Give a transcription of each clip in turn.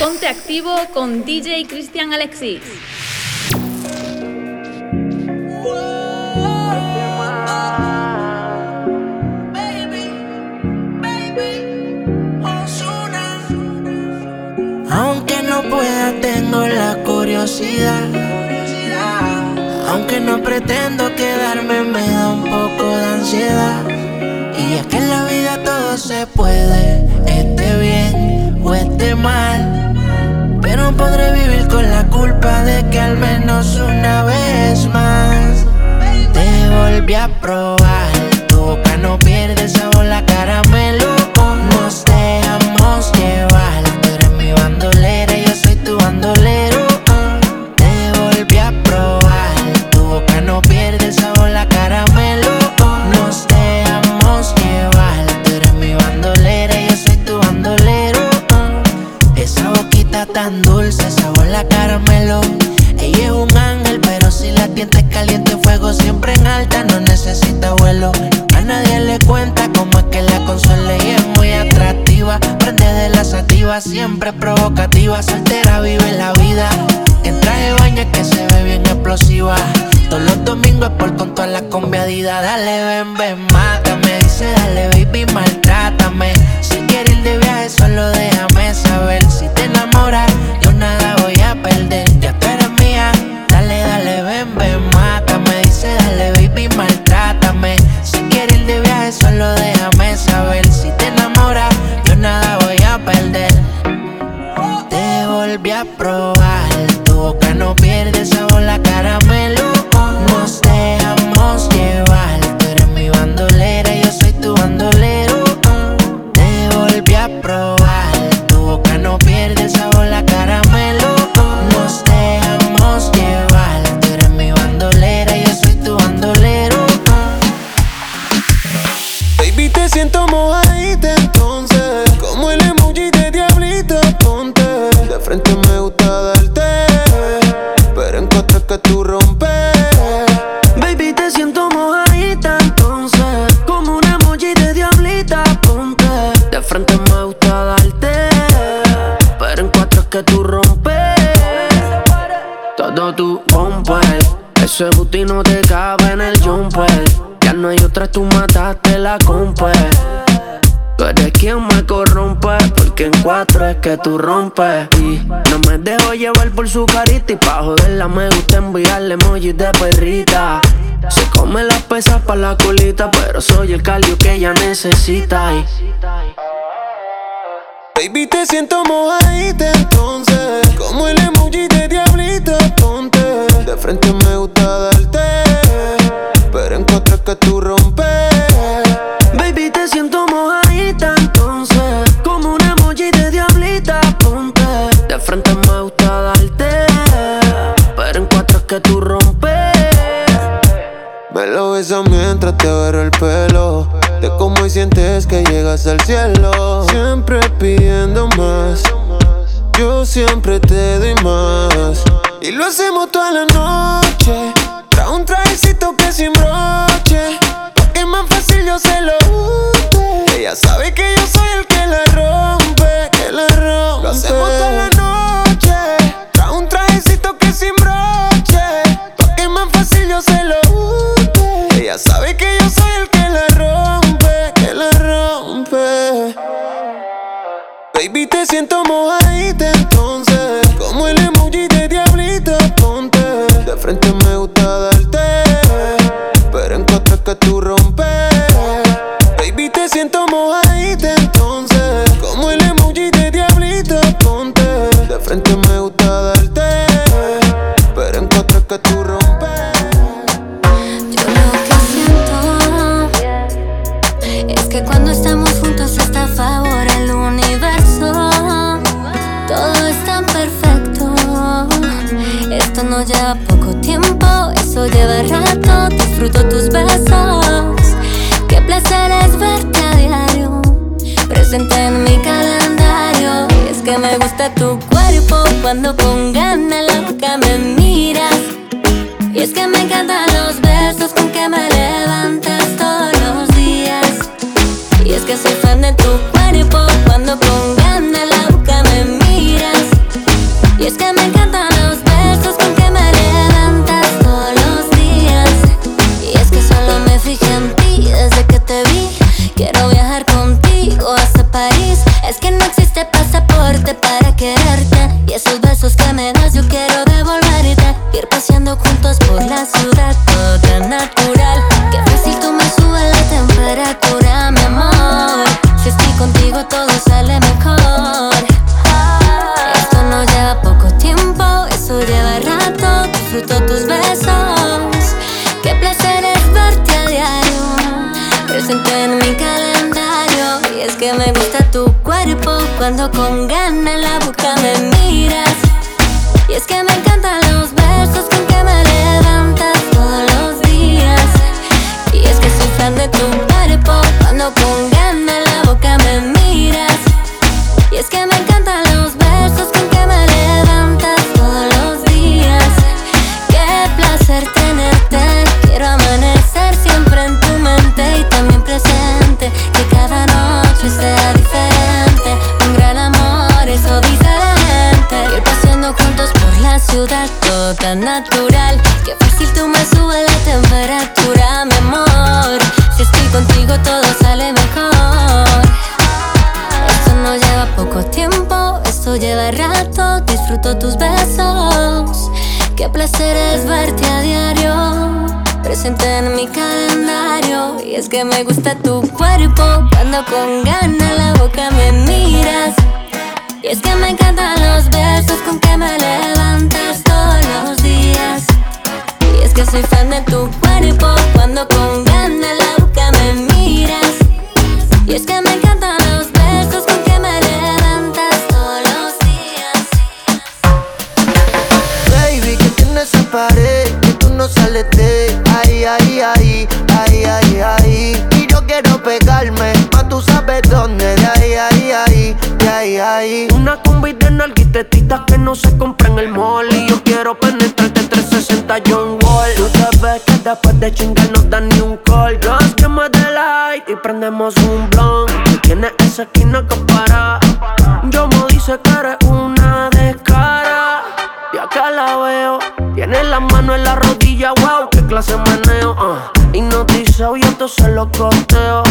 Ponte activo con DJ Cristian Alexis. Aunque no pueda, tengo la curiosidad. Aunque no pretendo quedarme, me da un poco de ansiedad. Y es que en la vida todo se puede, mal. Pero podré vivir con la culpa de que al menos una vez más te volví a probar. Tu boca no pierde frente me su carita Y pa' joderla me gusta enviarle emojis de perrita. Se come las pesas pa' la colita Pero soy el calio que ella necesita. Baby, te siento mojadita entonces. Como el emoji de diablito, ponte. De frente me gusta darte Pero en cuatro es que tú rompes que tú rompes. Me lo besas mientras te agarro el pelo. Te como y sientes que llegas al cielo. Siempre pidiendo más. Yo siempre te doy más. Y lo hacemos toda la noche. Trae un trajecito que sin broche. Pa' que más fácil yo se lo unte Ella sabe que yo soy el que la rompe Que la rompe. Lo hacemos toda la noche. Trae un trajecito que sin broche que tú rompes. Baby, te siento mojadita entonces. Como el emoji de diablito, ponte. De frente me gusta darte Pero en cuatro es que tú rompes. Yo lo que siento es que cuando estamos juntos está a favor el universo. Todo es tan perfecto. Esto no lleva poco tiempo, eso lleva rato, disfruto tus besos. Qué placer es verte a diario, presente en mi calendario. Y es que me gusta tu cuerpo cuando con ganas loca me miras. Y es que me encantan los besos con que me levantas todos los días. Y es que soy fan de tu cuerpo cuando con ganas loca me miras. Y es que me encanta Cuando con ganas la boca me miras. Y es que me encantan los besos con después de chingar no dan ni un call. Just que me dé light y prendemos un blunt Tú Tienes esa esquina que para Yo me dice que eres una descara. Y acá la veo. Tiene la mano en la rodilla, wow, qué clase de meneo uh. Hipnotizado y entonces lo costeo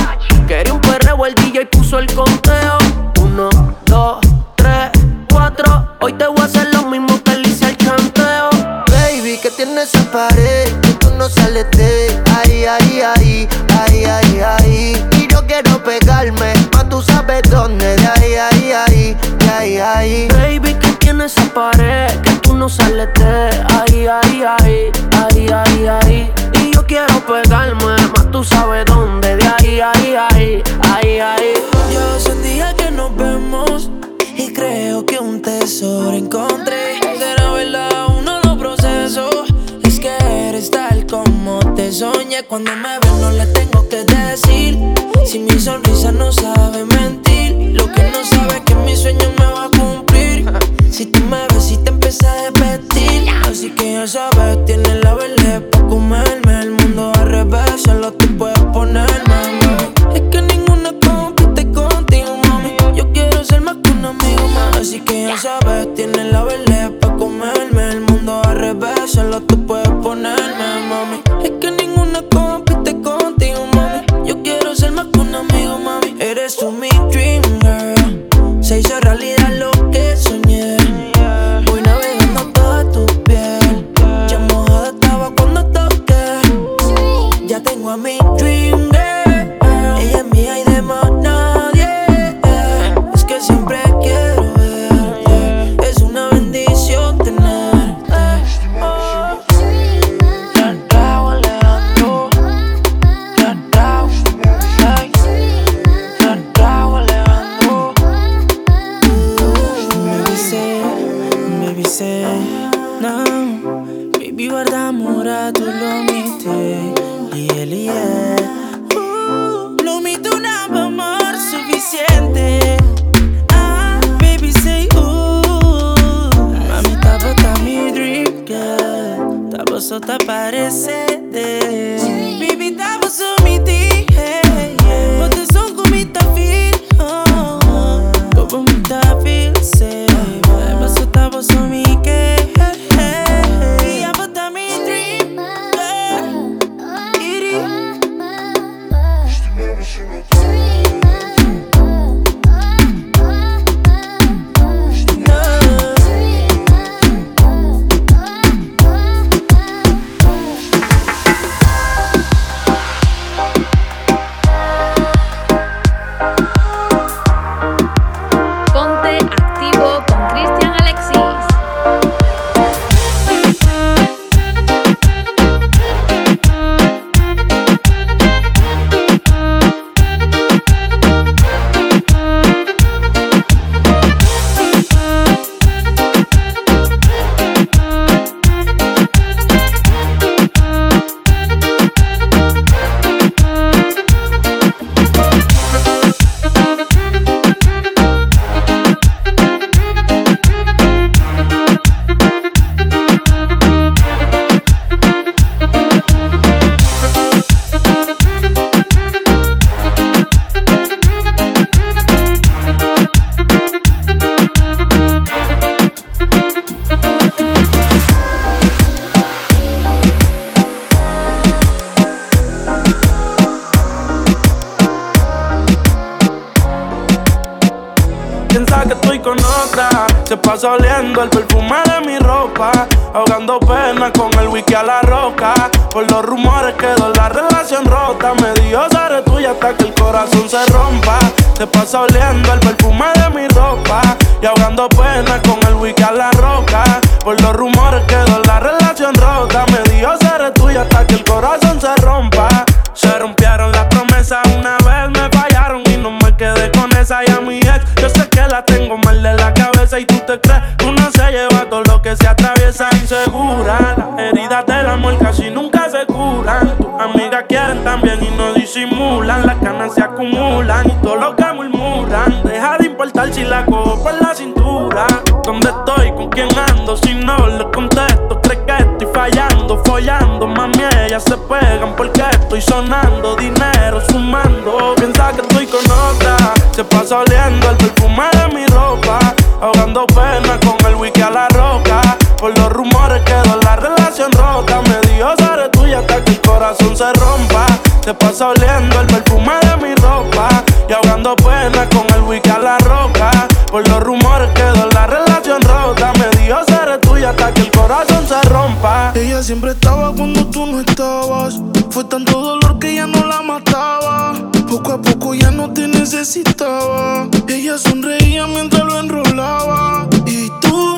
Quería un perreo, el DJ puso el conteo. Uno, dos, tres, cuatro. Hoy te voy a hacer lo mismo que le hice al chanteo. Baby, que tienes esa pared no sales de ahí, ahí, ahí, ahí, ahí, ahí. Y yo quiero pegarme, más tú sabes dónde, de ahí, ahí, ahí, de ahí, ahí. Baby, que tiene esa pared que tú no sales de ahí, ahí, ahí, ahí, ahí, ahí. Y yo quiero pegarme, más tú sabes dónde, de ahí, ahí, ahí, ahí, ahí. Yo hace un día que nos vemos y creo que un tesoro encontré. Será verdad uno de los procesos. Es que eres tal como te soñé. Cuando me ves no le tengo que decir. Si mi sonrisa no sabe mentir, lo que no sabe es que mi sueño me va a cumplir. Si tú me ves y te empieza a repetir, así que ya sabes, tienes la verde para comerme el mundo al revés. Solo tú puedes ponerme. Es que ninguna compite contigo, mami. Yo quiero ser más que un amigo. Así que ya sabes, tienes la verde Se pasa oliendo el perfume de mi ropa. Ahogando pena con el wiki a la roca. Por los rumores quedó la relación rota. Me dijo seré tuya hasta que el corazón se rompa. Se pasa oliendo el perfume de mi ropa. Y ahogando pena con el wiki a la roca. Por los rumores quedó la relación rota. Me dijo seré tuya hasta que el corazón se rompa. Se rompieron las promesas una vez, me fallaron y no me quedé con esa y a mi ex. Yo sé que la tengo mal de la cabeza y tú te crees uno se lleva todo lo que se atraviesa insegura. Las heridas del amor casi nunca se curan. Tus amigas quieren también y no disimulan. Las canas se acumulan y todo lo que murmuran. Deja de importar si la cojo por la cintura. ¿Dónde estoy? ¿Con quién ando? Si no le contesto, crees que estoy fallando, follando. Mami, ellas se pegan porque estoy sonando. Dinero sumando. Piensa que estoy con otra. Se pasa oliendo el perfume de mi ropa. Ahogando pena con el wiki a la roca. Por los rumores quedó la hasta que el corazón se rompa. Se pasa oliendo el perfume de mi ropa. Y ahogando pena con el wiki a la roca. Por los rumores quedó la relación rota. Me dijo seré tuya hasta que el corazón se rompa. Ella siempre estaba cuando tú no estabas. Fue tanto dolor que ya no la mataba. Poco a poco ya no te necesitaba. Ella sonreía mientras lo enrolaba. Y tú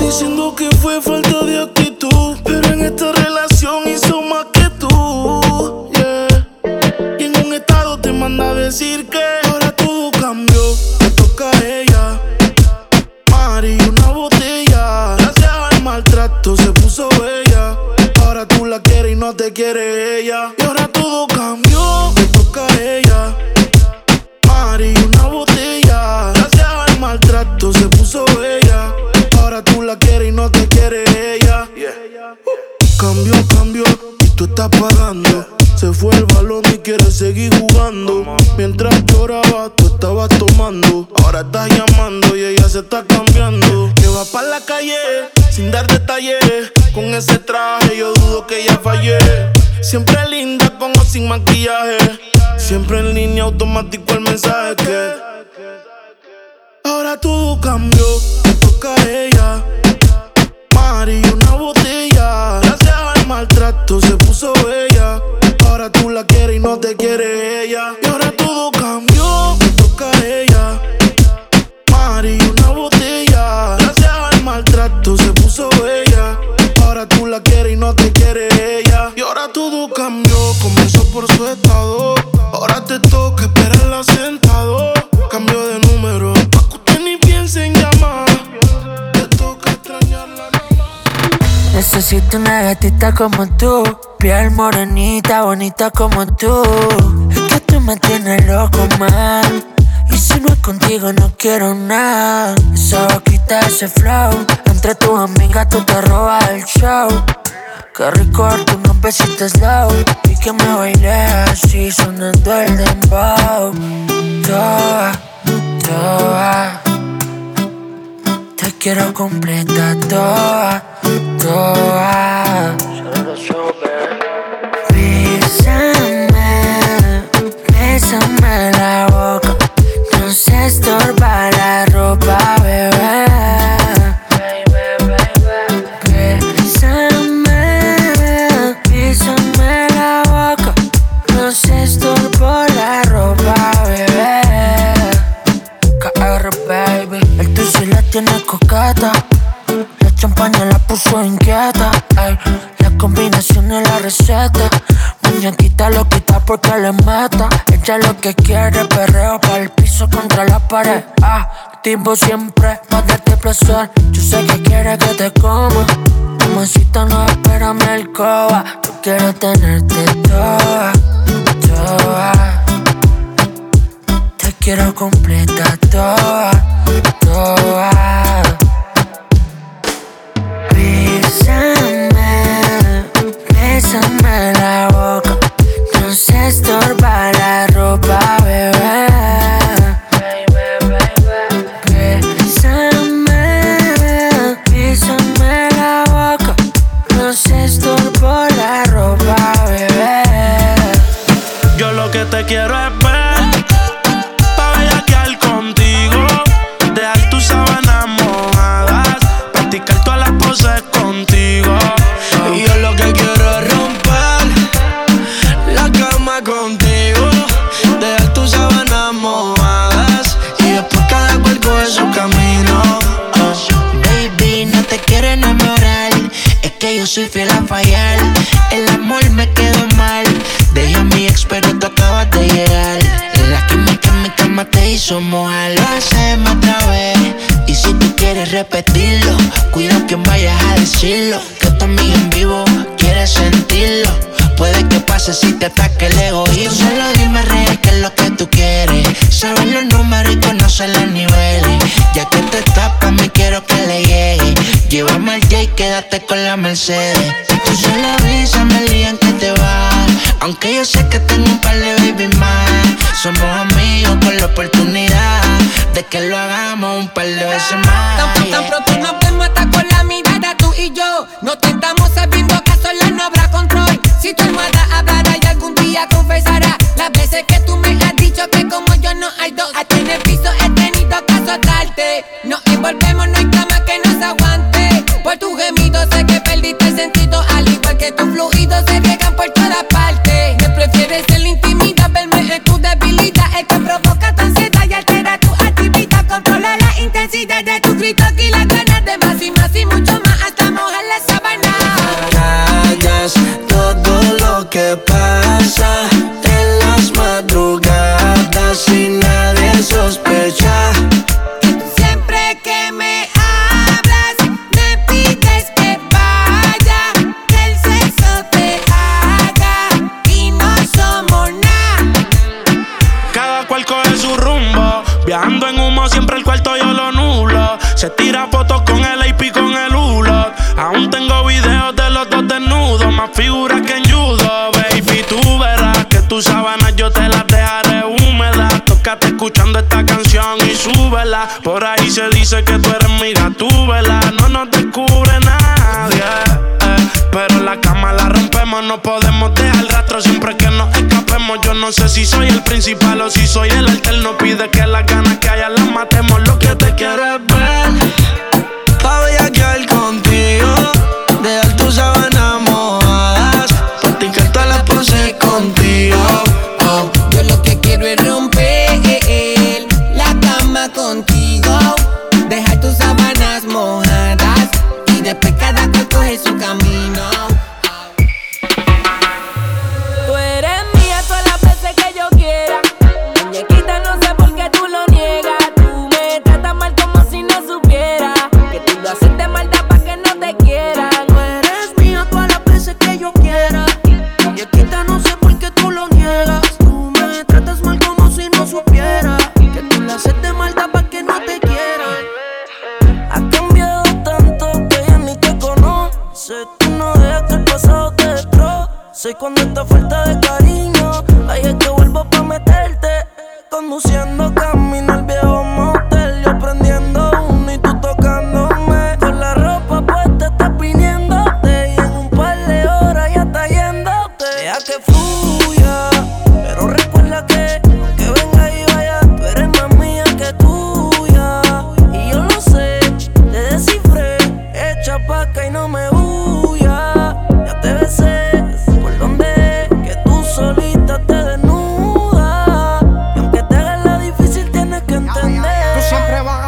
diciendo que fue falta de actitud. Pero en esta relación hizo más que tú. Yeah. Y en un estado te manda a decir que ahora todo cambió. Te toca a ella. Mari, una botella. Gracias al maltrato se puso bella. Ahora tú la quieres y no te quiere ella. Y ahora todo cambió. Cambio, cambio, y tú estás pagando. Se fue el balón y quiere seguir jugando. Mientras lloraba, tú estabas tomando. Ahora estás llamando y ella se está cambiando. Que va para la calle sin dar detalles. Con ese traje yo dudo que ella fallé. Siempre linda con o sin maquillaje. Siempre en línea automático el mensaje que. Ahora todo cambió, te toca a ella. Mari, una botella. Maltrato se puso bella. Ahora tú la quieres y no te quiere ella. Y ahora todo cambió, te toca a ella. Mari, una botella. Gracias al maltrato se puso bella. Ahora tú la quieres y no te quiere ella. Y ahora todo cambió, comenzó por su estado. Necesito una gatita como tú, piel morenita, bonita como tú. Es que tú me tienes loco, man. Y si no es contigo, no quiero nada. Esa boquita, ese flow. Entre tus amigas, tú te robas el show. Qué rico darte unos besitos slow. Y que me baile así, sonando el dembow. Toa, toa. Quiero completa toda, toda. Bésame, bésame la boca. No se estorba la ropa, La champaña la puso inquieta. La combinación es la receta. Muñequita lo quita porque le mata. Ella lo que quiere, perreo para el piso contra la pared. Ah, activo siempre para darte placer. Yo sé que quiere que te coma. Mamacita, no espérame el coba. Yo quiero tenerte toda, toda. Te quiero completa toda. Mercedes. Pues tu sola brisa me digan que te vas. Aunque yo sé que tengo un par de baby más. Somos amigos con la oportunidad de que lo hagamos un par de veces más. que tú eres mira tú, vela, no nos descubre nadie. Eh, pero la cama la rompemos, no podemos dejar el rastro siempre que nos escapemos. Yo no sé si soy el principal o si soy el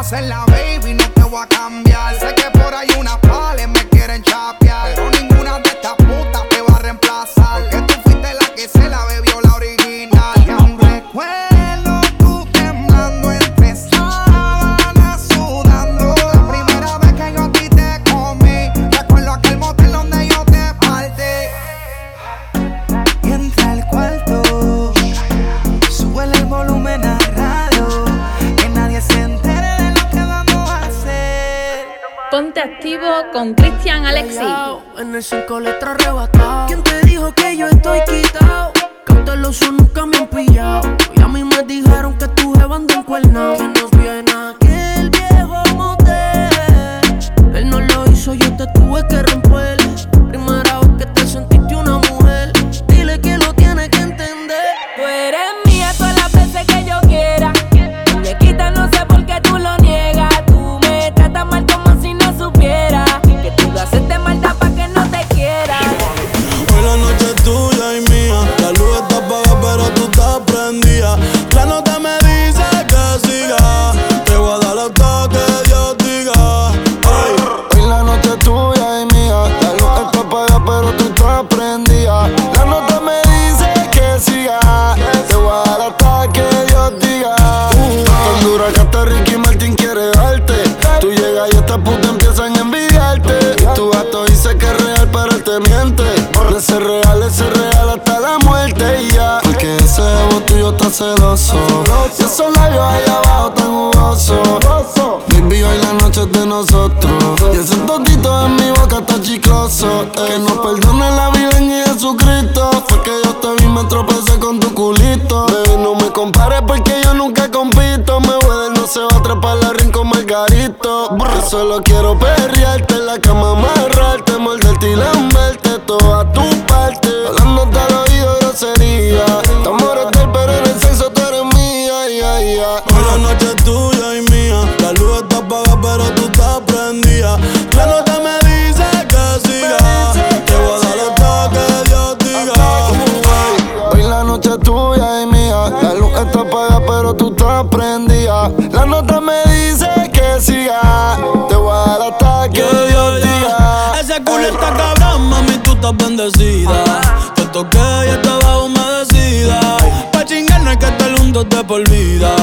ser la baby, no te voy a cambiar. Sé que por ahí unas pales me quieren chapear. con Cristian Alexi. En el cinco letras ¿Quién te dijo que yo estoy quitado? Cauteloso nunca me han pillado. Y a mí me dijeron que tu jeva anda en cuerno. Que nos viene aquel viejo motel. Él no lo hizo, yo te tuve que romper. quiero por vida.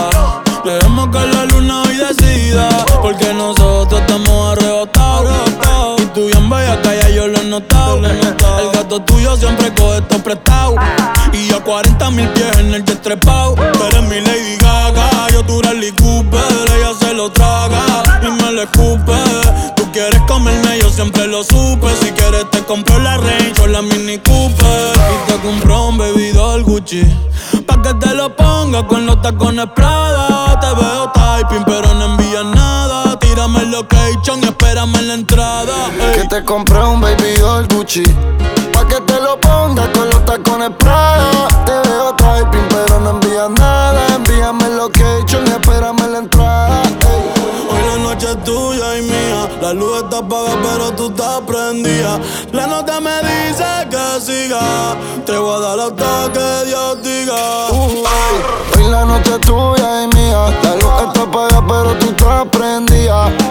Que la luna hoy decida, porque nosotros estamos arrebatados. Y tú bien vaya calla, yo lo he notado. El gato tuyo siempre coge esto prestado. Y yo 40 mil pies en el destrepao. Tú eres mi Lady Gaga, yo tu Rally Cooper. Ella se lo traga y me lo escupe. Tú quieres comerme, yo siempre lo supe. Si quieres te compro la Range o la Mini Cooper. Y te compró un bebidor Gucci. Con los tacones Prada. Te veo typing, pero no envías nada. Tírame el location y espérame en la entrada. Ey. Que te compré un baby doll Gucci. Pa' que te lo pongas con los tacones Prada. Te veo typing, pero no envías nada. Envíame el location y espérame en la entrada. Ey. Hoy la noche es tuya y mía. La luz está apagada, pero tú estás prendida. La nota me te voy a dar hasta que Dios diga. Uh. Hoy la noche es tuya y mía. La luz está apagada, pero tú te prendida.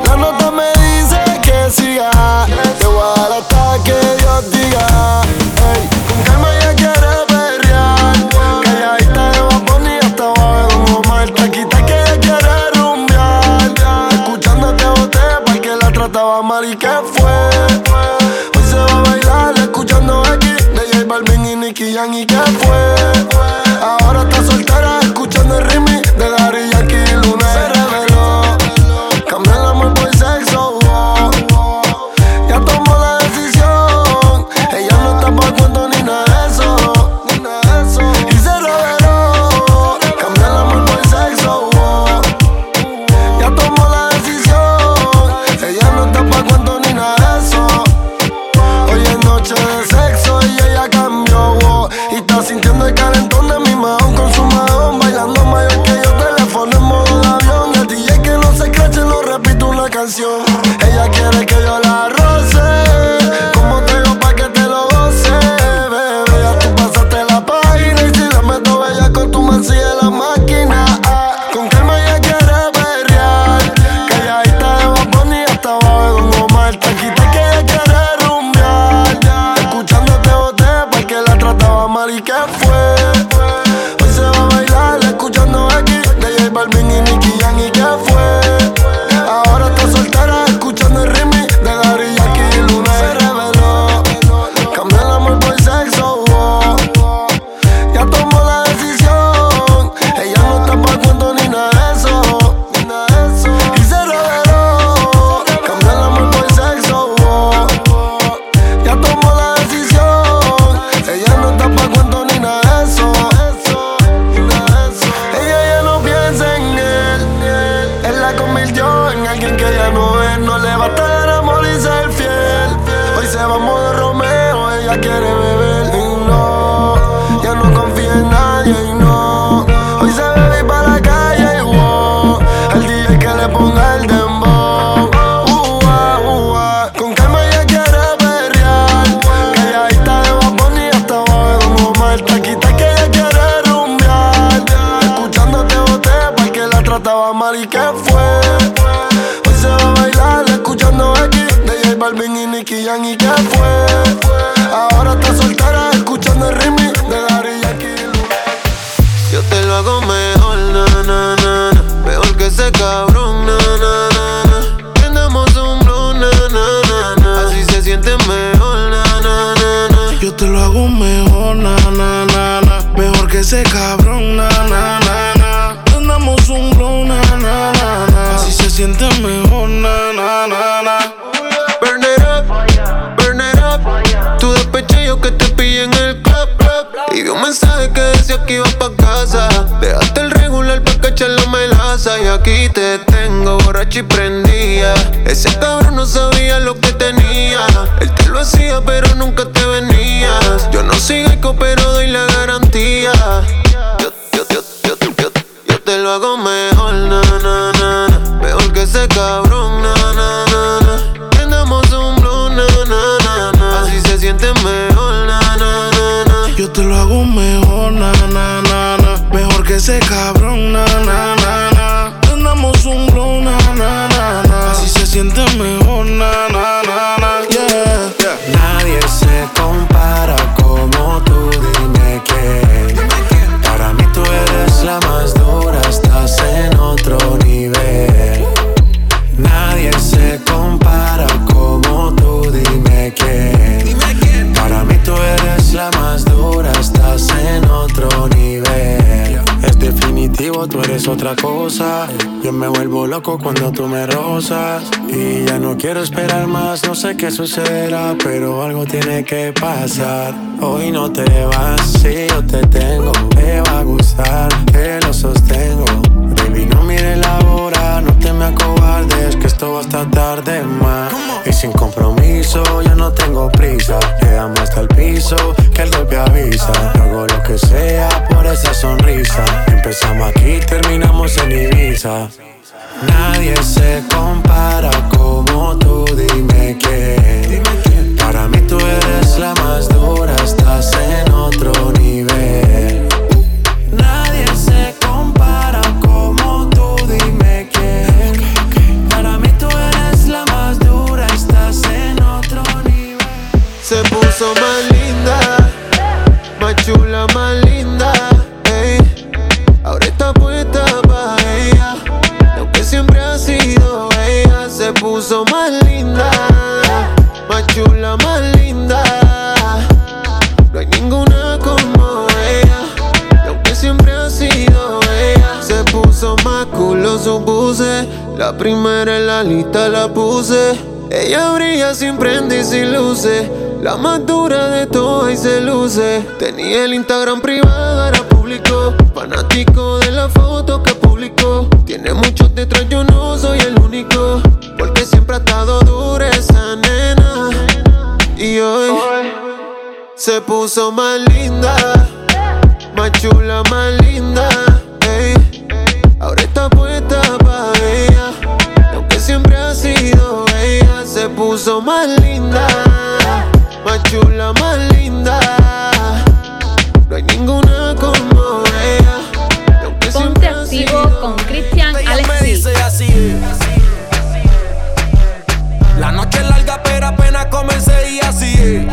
Qué sucederá, pero algo tiene que pasar. Hoy no te vas, si yo te tengo, te va a gustar, te lo sostengo. Baby, no mire la hora, no te me acobardes, que esto va hasta tarde más. Y sin compromiso, yo no tengo prisa. Llegamos hasta el piso, que el golpe avisa. Hago lo que sea por esa sonrisa. Empezamos aquí, terminamos en Ibiza. Nadie se La primera en la lista la puse. Ella brilla sin prende y sin luces. La más dura de todas y se luce. Tenía el Instagram privado, ahora público. Fanático de la foto que publicó. Tiene muchos detrás, yo no soy el único. Porque siempre ha estado dura esa nena. Y hoy se puso más linda. Más chula, más linda. Ella, se puso más linda. Más chula, más linda. No hay ninguna como ella. Y aunque Ponte activo sido con Cristian Alexis. dice así es. La noche es larga, pero apenas comencé y así es.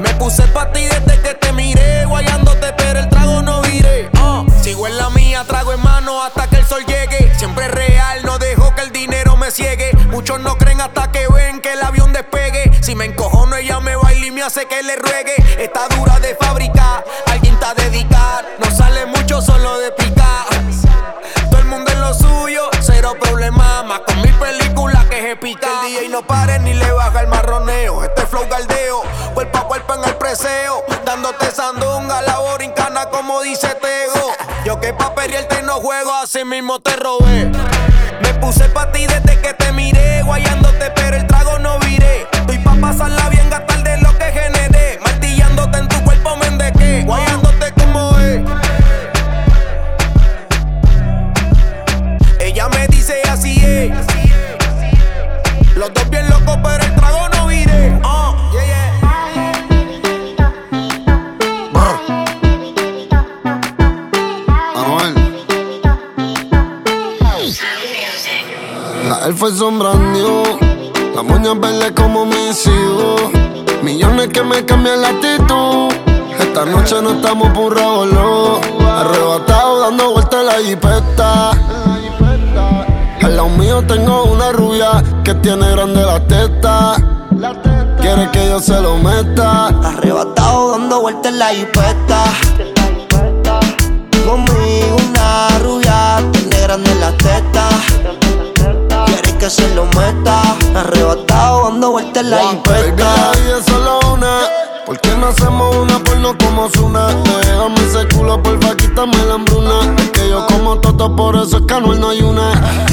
Me puse pa' ti desde que te miré, guayándote, pero el trago no viré. Ah, sigo en la mía, trago Muchos no creen hasta que ven que el avión despegue. Si me encojono, ella me baila y me hace que le ruegue. Está dura de fábrica, alguien está dedicar. No sale mucho solo de picar. Todo el mundo en lo suyo, cero problema. Más con mi película que se pica. El DJ no pare ni le baja el marroneo. Este flow galdeo, cuerpo a cuerpo en el preseo. Dándote sandunga, la borincana como dice Tego. Yo que pa' perrearte no juego, así mismo te robé. Me puse pa' ti desde que te miré, guayándote, pero el trago no viré. Estoy pa' pasarla bien, La elfa es sombrando, la moña verde como mis hijos. Millones que me cambian la actitud. Esta noche no estamos por no. Arrebatado dando vueltas en la jipeta. Al lado mío tengo una rubia que tiene grande la teta. Quiere que yo se lo meta. Arrebatado dando vueltas en la jipeta. Conmigo una rubia, tiene grande la teta. Que se lo meta. Arrebatado dando vueltas en la Baby, vida es solo una. ¿Por qué no hacemos una porno como Zuna? Déjame ese culo, porfa, quítame la hambruna. Es que yo como toto, por eso es que Anuel no hay una.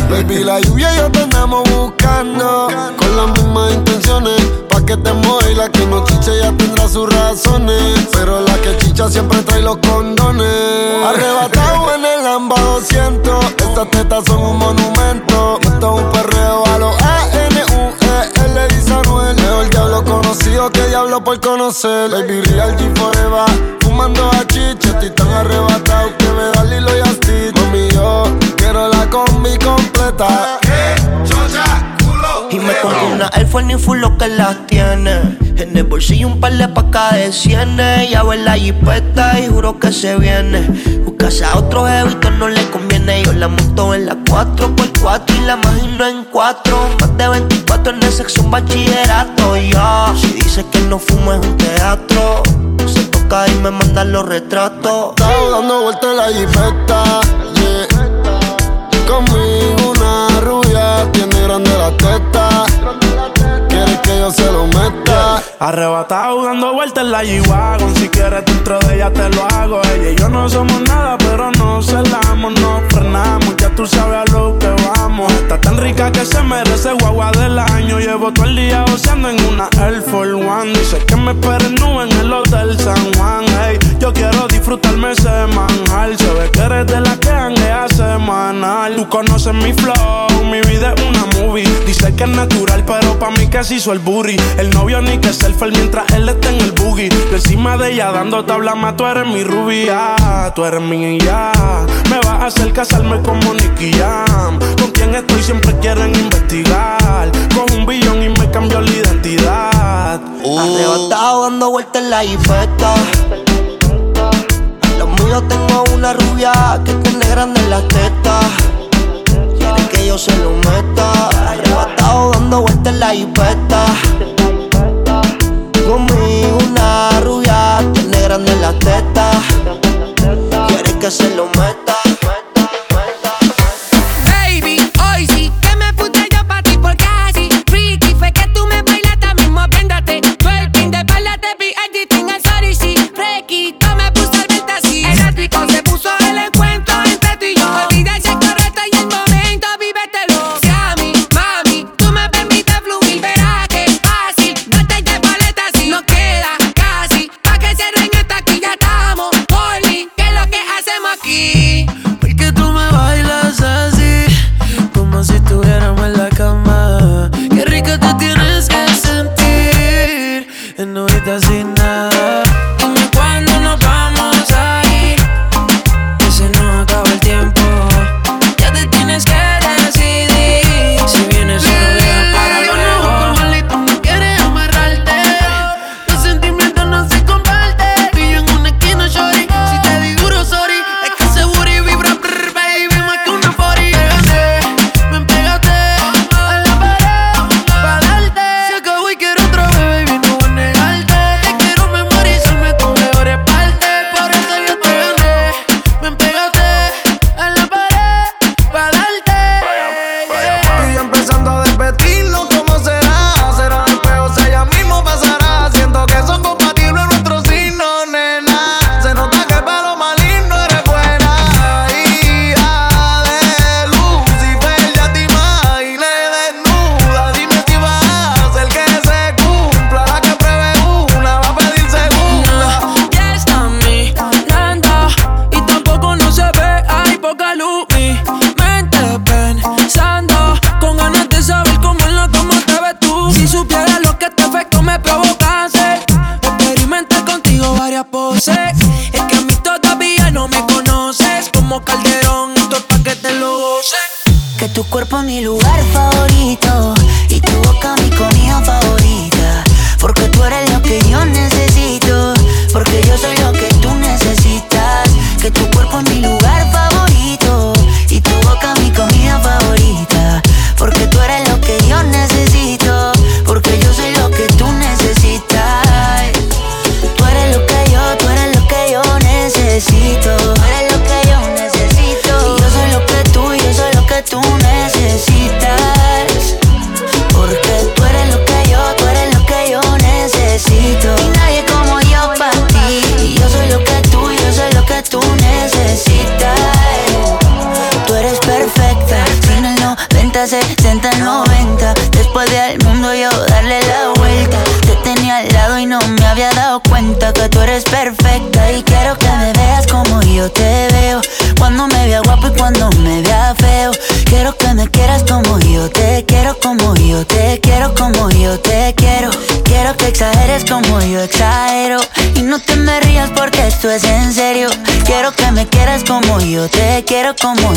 Baby, la lluvia y yo te andamos buscando. Con las mismas intenciones. Pa' que te mueva y la que no chiche ya tendrá sus razones. Pero la que chicha siempre trae los condones. Arrebatado en el Lamba 200. Estas tetas son un monumento. Esto es un perreo conocido que diablo por conocer. Baby, real G forever. Fumando a chicha, estoy tan arrebatado que me da Lilo y Asti. Mami, yo quiero la combi completa. Y me compro una Air Force full lo que las tiene. En el bolsillo un par de pacas de cienes. Ya ver la jipeta y juro que se viene. Buscase a otro jevito no le conviene. Yo la monto en la 4x4 y la imagino en 4. Más de 24 en el sexo un bachillerato. Ya, si dice que no fumo es un teatro. Se toca y me manda los retratos. Estaba dando vueltas en la jipeta, yeah. Tiene grande la teta. Que yo se lo meta. Arrebatado dando vueltas en la G-Wagon. Si quieres dentro de ella te lo hago. Ella y yo no somos nada pero nos celamos Nos frenamos, ya tú sabes a lo que vamos. Está tan rica que se merece guagua del año. Llevo todo el día oceando en una Air Force One. Dice que me esperen nube en el hotel San Juan. Hey, yo quiero disfrutarme ese manjar. Se ve que eres de la que hanguea semanal. Tú conoces mi flow, mi vida es una movie. Dice que es natural pero pa' mí que se hizo el booty. El novio ni que selfie mientras él está en el boogie. Yo encima de ella dando tabla más Tú eres mi rubia, tú eres mi ya Me vas a hacer casarme como Nicky Jam. Con quien estoy siempre quieren investigar. Con un billón y me cambió la identidad. Arrebatado dando vueltas en la jipeta. Los míos tengo una rubia que tiene grande las tetas. Yo se lo meta. Arrebatado dando vueltas en la jipeta. Conmigo una rubia tiene grande las tetas. Quiere que se lo meta.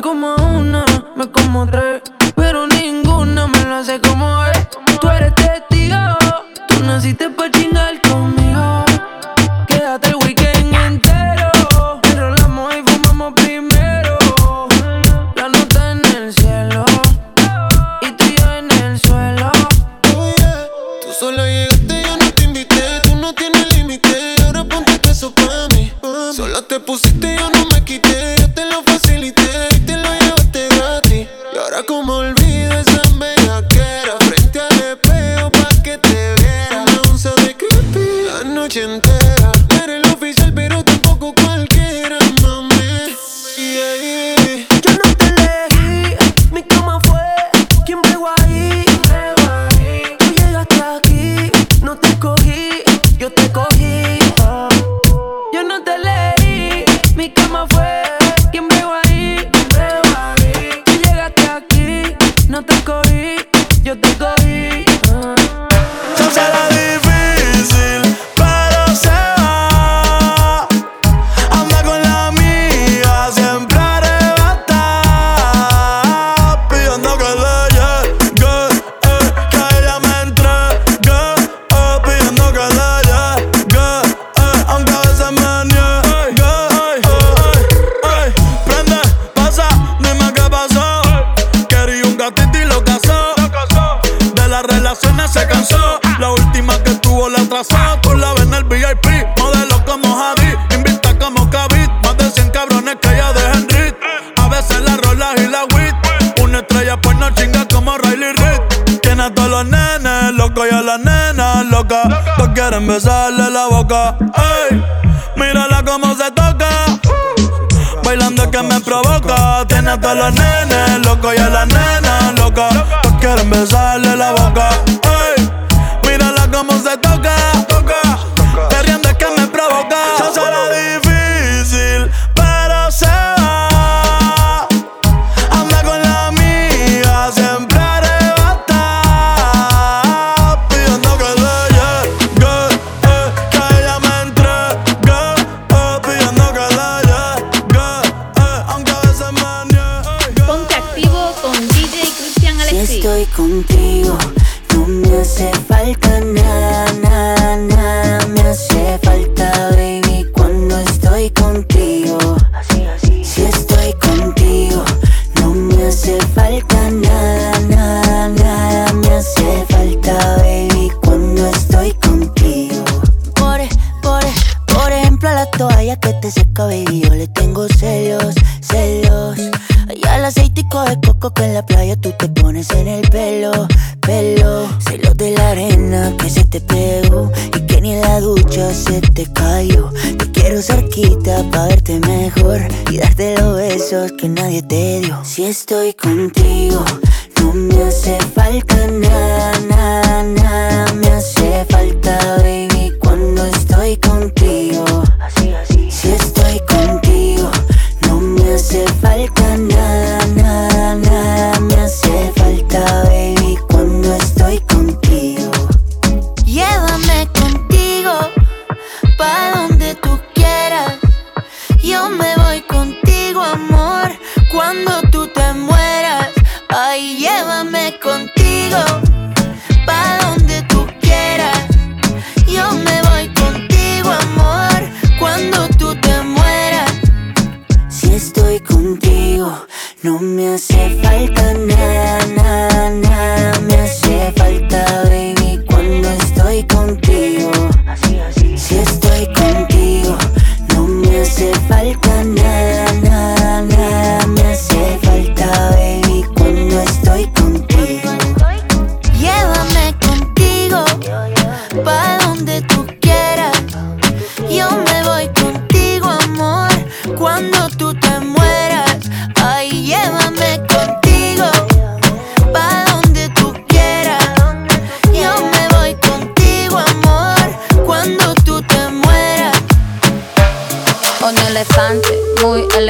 Me como una, me como tres.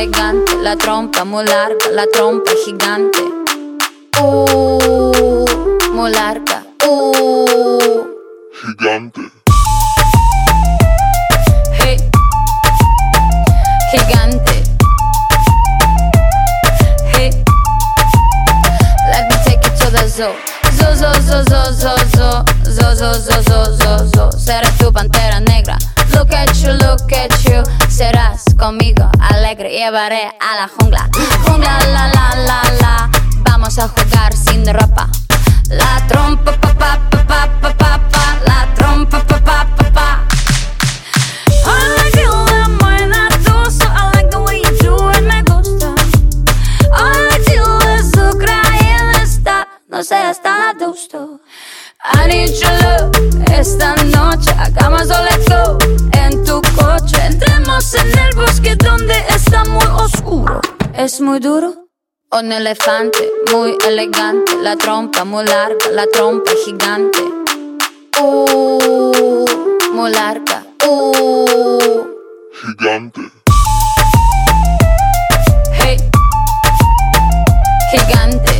Elegante, la trompa muy larga, la trompa gigante. Uh, muy larga. Uh. Gigante. Hey. Gigante. Hey. Let me take you to the zoo. Zoo, zoo, zoo, zoo, zoo, zoo. Zoo, zoo, zoo, zoo, zoo, zoo. Serás tu pantera negra. Look at you, look at you. Serás conmigo alegre. Llevaré a la jungla. Jungla, la, la, la, la. Vamos a jugar sin ropa. La trompa, pa, pa, pa, pa, pa, pa, pa. La trompa, pa, pa, pa, pa. I like it when buena tú, so I like the way you do it, me gusta. I like you eso creyendo está, no sé, está gusto. I need your love, esta noche hagamos soleto en tu coche. Entremos en el bosque donde está muy oscuro. Es muy duro. Un elefante muy elegante, la trompa muy larga, la trompa gigante. Uh, muy larga. Uh. Gigante. Hey. Gigante.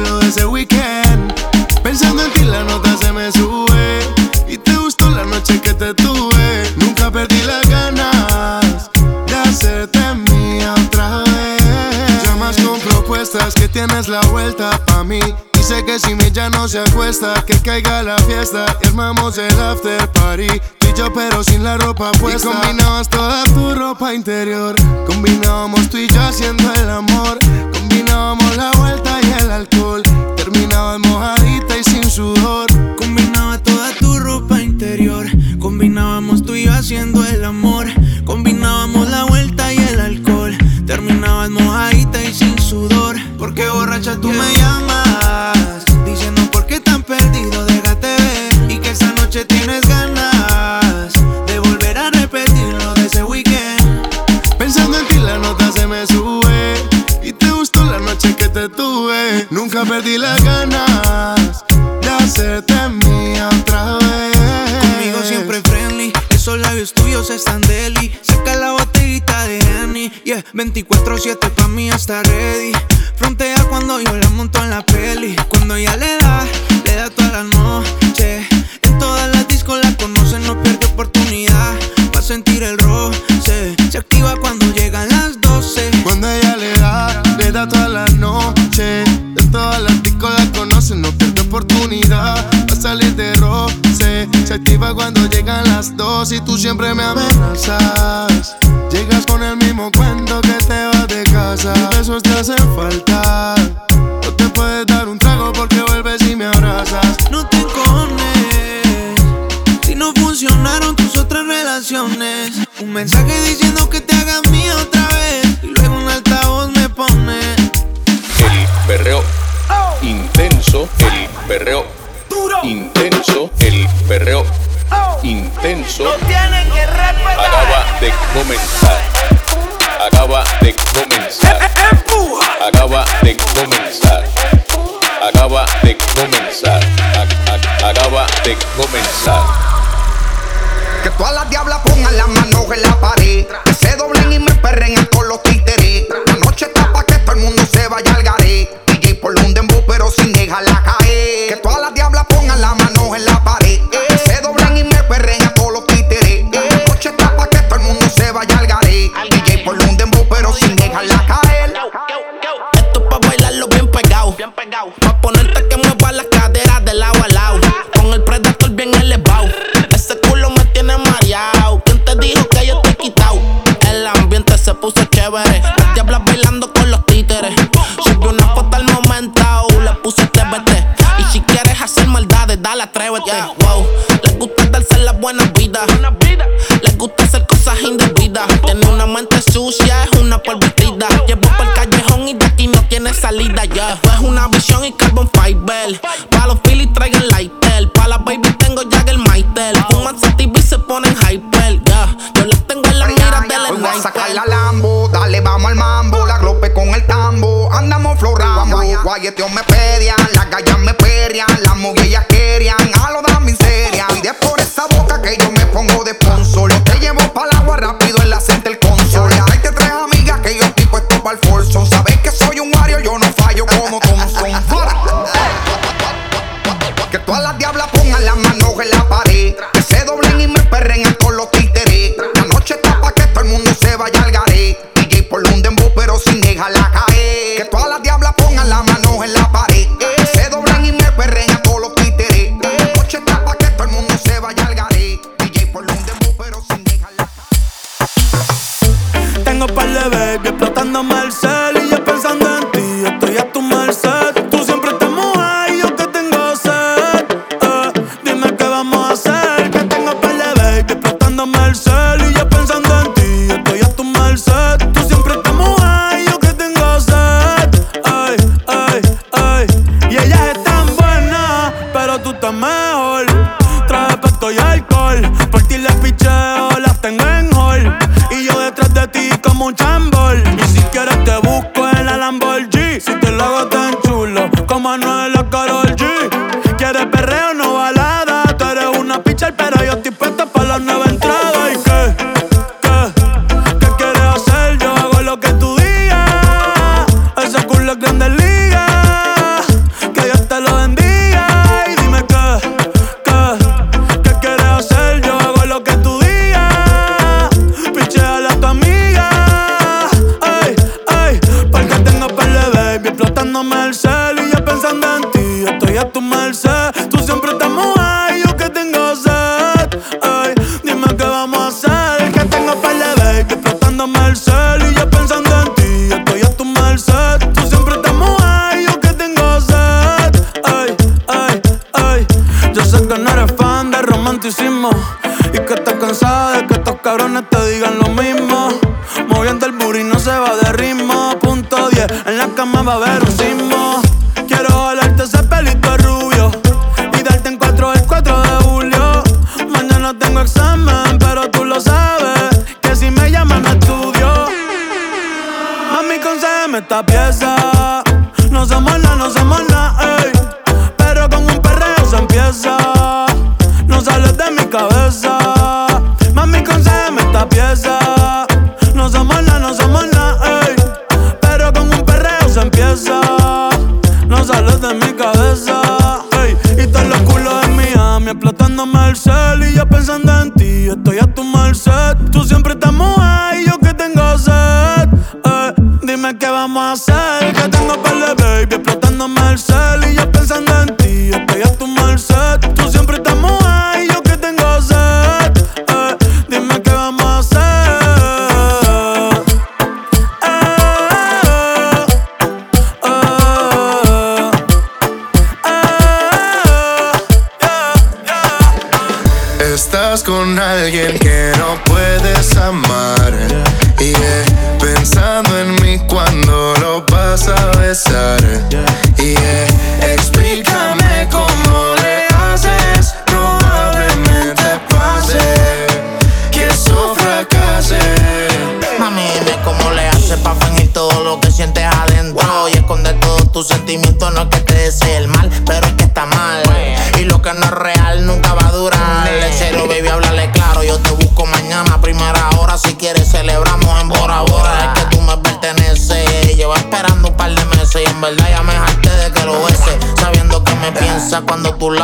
de ese weekend Pensando en ti la nota se me sube Y te gustó la noche que te tuve Nunca perdí las ganas De hacerte mía otra vez Llamas con propuestas que tienes la vuelta pa' mí Dice que si mi ya no se acuesta, que caiga la fiesta y armamos el after party. Yo pero sin la ropa puesta. Y combinabas toda tu ropa interior. Combinábamos tú y yo haciendo el amor. Combinábamos la vuelta alcohol. Terminabas mojadita y sin sudor. Combinaba toda tu ropa interior. Combinábamos tú y yo haciendo el amor. Combinábamos la vuelta y el alcohol. Terminabas mojadita y sin sudor. Porque borracha tú me perdí las ganas de hacerte mía otra vez. Conmigo siempre friendly, esos labios tuyos están deli. Saca la botellita de Henny, yeah. 24-7 pa' mí está ready. Frontea cuando yo la monto en la peli. Cuando da, le activa cuando llegan las dos y tú siempre me amenazas. Llegas con el mismo cuento que te vas de casa. Mis besos te hacen falta. No te puedes dar un trago porque vuelves y me abrazas. No te encones si no funcionaron tus otras relaciones. Un mensaje diciendo que te hagas mía otra vez. Y luego un altavoz me pone. El perreo intenso, el perreo intenso, el perreo intenso acaba de comenzar. Acaba de comenzar. Acaba de comenzar. Acaba de comenzar. Ac- ac- Acaba de comenzar. Que todas las diablas pongan las manos en la pared. Que se doblen y me perren con los títeres.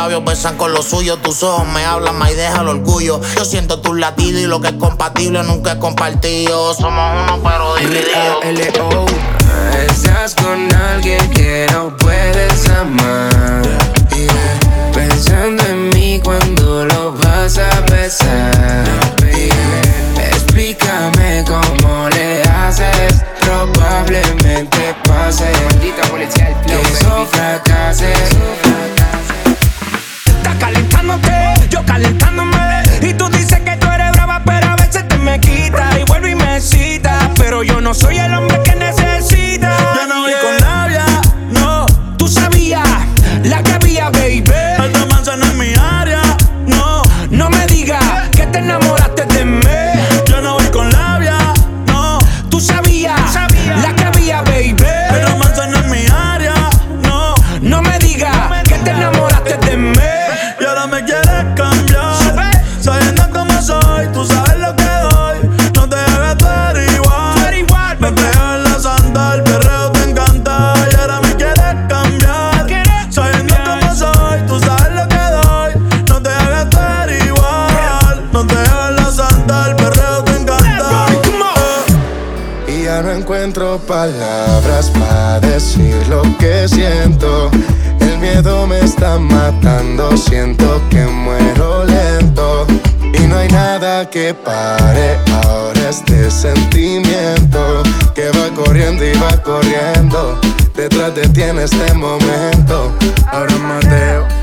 labios besan con los suyos, tus ojos me hablan más y deja el orgullo. Yo siento tus latidos y lo que es compatible nunca es compartido. Somos uno pero divididos. Estás con alguien que no puedes amar. Pensando en mí cuando lo vas a besar. Explica local. palabras para decir lo que siento. El miedo me está matando, siento que muero lento. Y no hay nada que pare ahora este sentimiento que va corriendo y va corriendo. Detrás de ti en este momento. Ahora Mateo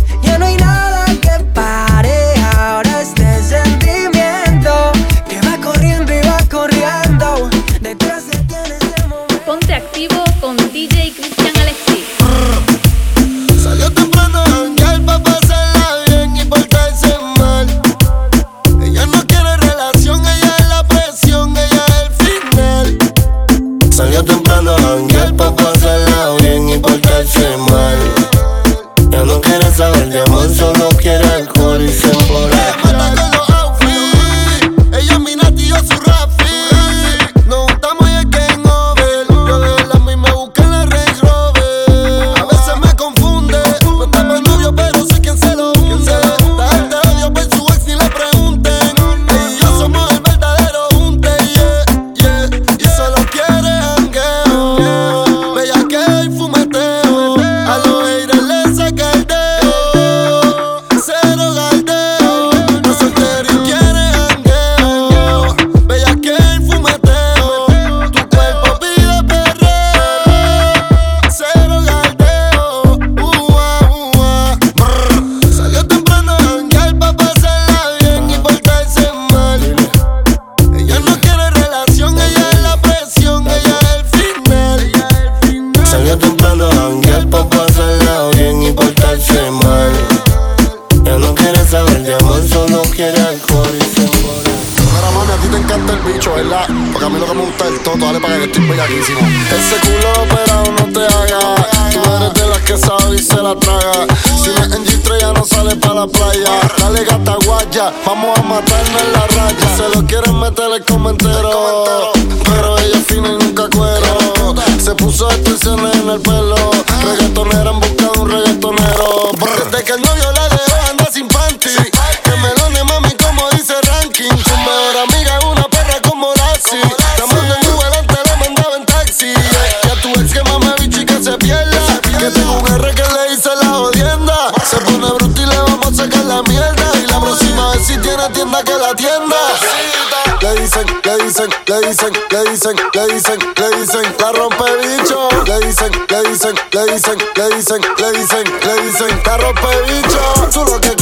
Porque a mí lo que me gusta es el dale para que estoy bellaquísimo. Ese culo operado no te haga. Tú eres de las que sabe y se la traga. Si no en G3 ya no sale para la playa. Dale gata guaya, vamos a matarnos en la raya. Se lo quieren meter el comentero. Pero ella es fina y nunca cuero. Se puso extensiones en el pelo. Reggaetonera han buscado un reggaetonero. Desde que el novio dicen, le dicen, le dicen, le dicen, le dicen, la rompe bicho. Le dicen, le dicen, le dicen, le dicen, le dicen, le dicen, la rompe bicho. Tú lo que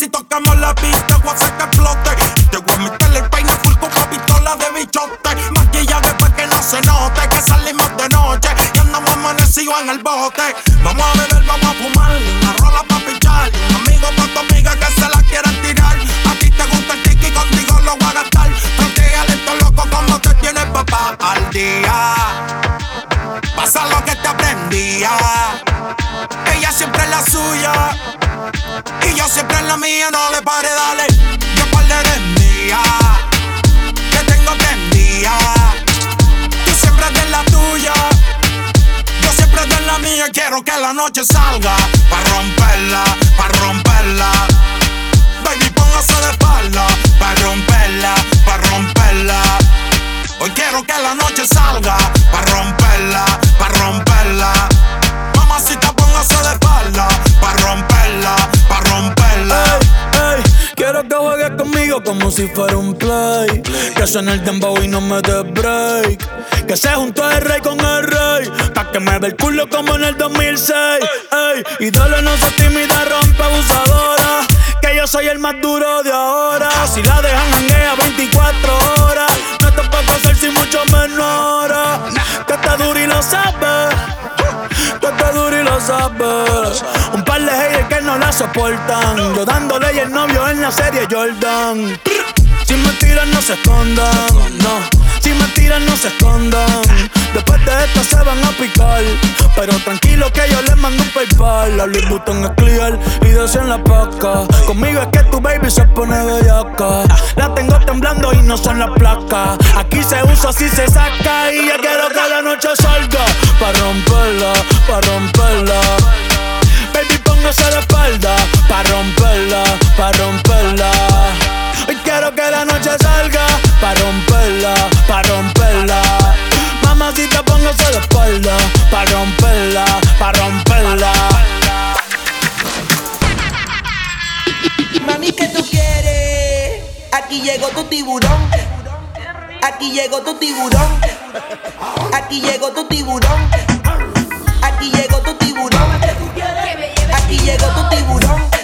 Si tocamos la pista, voy a hacer que explote. Te voy a meter el peine full con pistola de bichote. Maquilla después que no se note que salimos de noche y andamos amanecidos en el bote. Vamos a beber, vamos a fumar. Una rola pa' pichar. Amigo pa' tu amiga que se la quieran tirar. A ti te gusta el tiki, contigo lo voy a gastar. Protégale esto loco como te tienes papá al día. Pasa lo que te aprendía. Ella siempre es la suya. Y yo siempre en la mía, no le pare, dale. Yo par de mía. Que tengo prendida. Tú siempre de la tuya. Yo siempre de la mía. Quiero que la noche salga. Pa' romperla, pa' romperla. Baby, póngase de espalda. Pa' romperla, pa' romperla. Hoy quiero que la noche salga. Pa' romperla, pa' romperla. Mamacita, Pa' romperla, pa' romperla. Ey, quiero que juegues conmigo como si fuera un play. Que suene el dembow y no me dé break. Que se juntó el rey con el rey. Pa' que me ve el culo como en el 2006. Ey, y dale, no se tímida, rompe abusadora. Que yo soy el más duro de ahora. Si la dejan hanguea 24 horas. No te puedo hacer sin mucho menor. Que está duro y lo sabes. Que está duro y lo sabes. Un par de haters que no la soportan. Yo dándole y el novio en la serie Jordan. Si me tiran, no se escondan. Si me tiran, no se escondan. Después de esto se van a picar. Pero tranquilo que yo les mando un PayPal. La Louis Vuitton es clear y en la paca. Conmigo es que tu baby se pone bellaca. La tengo temblando y no son las placas. Aquí se usa, si se saca. Y yo quiero que la noche salga. Pa' romperla, pa' romperla. Baby, póngase la espalda. Pa' romperla, pa' romperla. Hoy quiero que la noche salga. Pa' romperla, pa' romperla. Mamacita, póngase la espalda. Pa' romperla, pa' romperla. Mami, ¿qué tú quieres? Aquí llegó tu tiburón. Aquí llegó tu tiburón. Aquí llegó tu tiburón. Aquí llegó tu tiburón. Aquí llegó tu tiburón.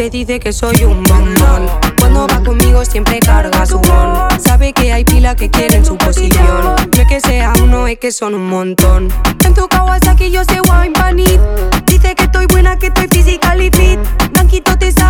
Se dice que soy un bombón. Cuando va conmigo siempre carga su bon. Sabe que hay pila que quieren su posición. No es que sea uno, es que son un montón. En tu Kawasaki yo sé wine panit. Dice que estoy buena, que estoy physical y fit. Blanquito te sabe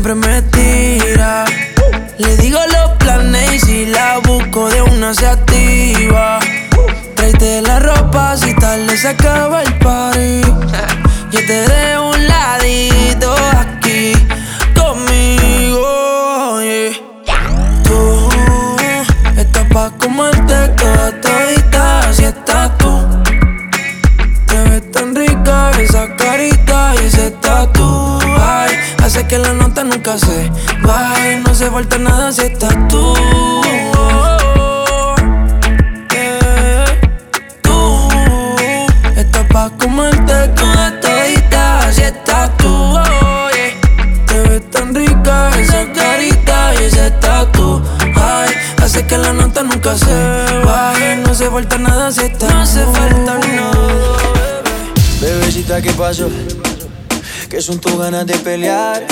siempre me tira. Le digo los planes y si la busco de una se activa. Tráete la ropa si tal se acaba el party. Yo te dejo un ladito aquí conmigo. yeah. Tú estás pa' comerte toda todita, así estás tú. Te ves tan rica esa carita y ese hace que la nota nunca se baje, no se falta nada si estás tú. Eh, Tú estás pa' comerte toda todita, así estás tú. Te ves tan rica esa carita y ese tatu. Ay, hace que la nota nunca se baje, no se falta nada si estás No se falta nada. Bebecita, ¿qué pasó? Que son tus ganas de pelear,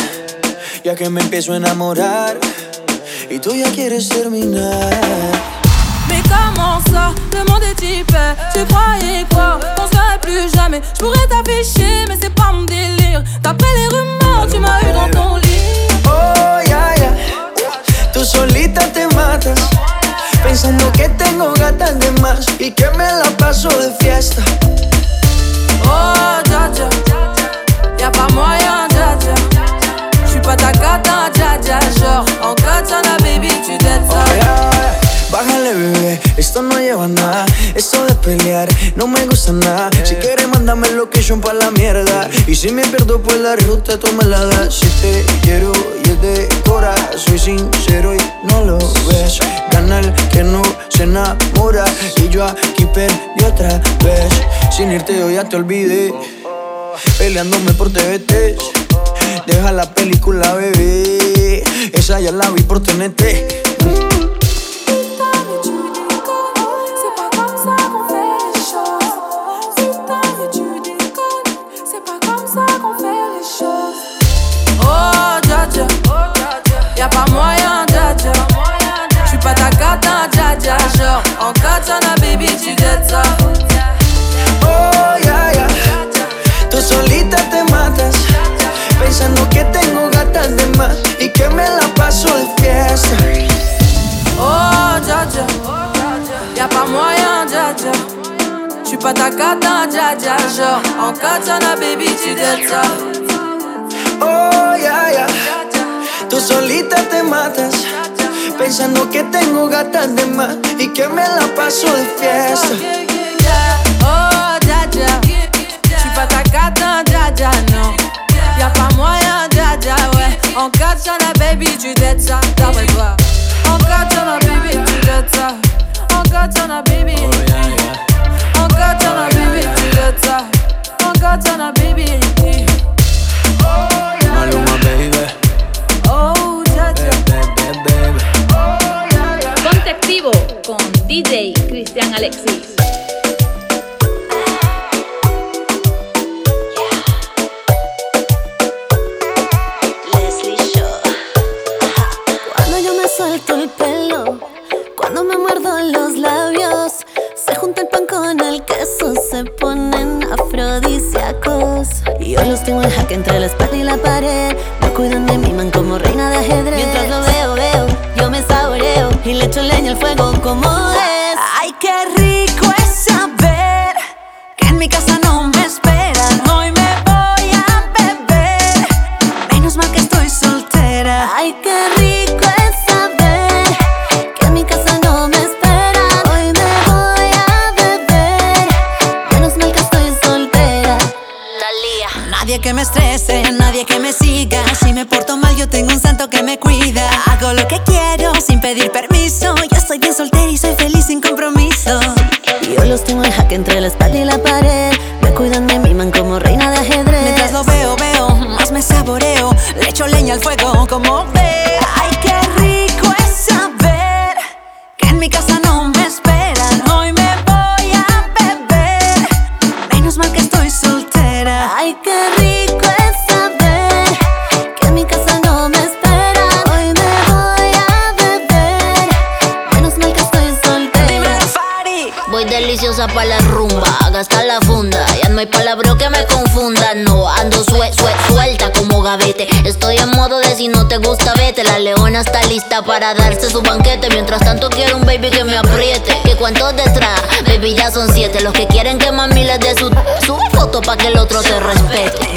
ya que me empiezo a enamorar y tú ya quieres terminar. Mais comment ça, le monde est hyper Tu croyais quoi, qu'on serait plus jamais Je pourrais t'afficher mais c'est pas mon délire D'après les rumeurs, tu m'as eu dans ton lit Oh, ya, ya. Tú solita te matas, pensando que tengo gatas de más y que me la paso de fiesta. Oh, dja dja Y'a pas moyen, dja dja J'suis pas ta cata, dja dja Genre, en katana, baby, tu ça Bájale, bebé, esto no lleva nada. Esto de pelear no me gusta nada. Si quieres, mándame location pa' la mierda. Y si me pierdo, pues la ruta tú me la das. Si te quiero y es de cora, soy sincero y no lo ves. Gana el que no se enamora. Y yo aquí perdí otra vez. Sin irte, yo ya te olvidé. Peleándome por TVT. Deja la película, bebé. Esa ya la vi por TNT. C'est pas comme ça qu'on fait les choses Putain, mais tu déconnes C'est pas comme ça qu'on fait les choses Oh, dja dja Y'a pas moyen, dja dja J'suis pas ta cata, dja dja Genre, en katana, baby, tu dettes ça dja J'suis pas ta cata, dja dja Genre. En katana baby tu dettes ça. Oh, ya, ya. Tú solita te matas. Pensando que tengo gatas de más y que me la paso de fiesta. Oh dja dja J'suis pas ta cata, dja dja non. Y'a pas moyen dja dja ouais. En katana baby tu dettes ça. D'après toi. En katana baby tu baby. Maluma, baby. Oh Baby, baby. Ponte activo con DJ Cristian Alexis. Cuando yo me suelto el pelo, los labios, se junta el pan con el queso, se ponen afrodisíacos. Y yo los tengo en jaque entre la espalda y la pared. Me cuidan de mi man como reina de ajedrez. Mientras lo veo, veo, yo me saboreo y le echo leña al fuego como es. Ay, qué rico es saber que en mi casa no jaque entre la espalda y la pared. Los que quieren que mami les dé su, su foto pa' que el otro te respete.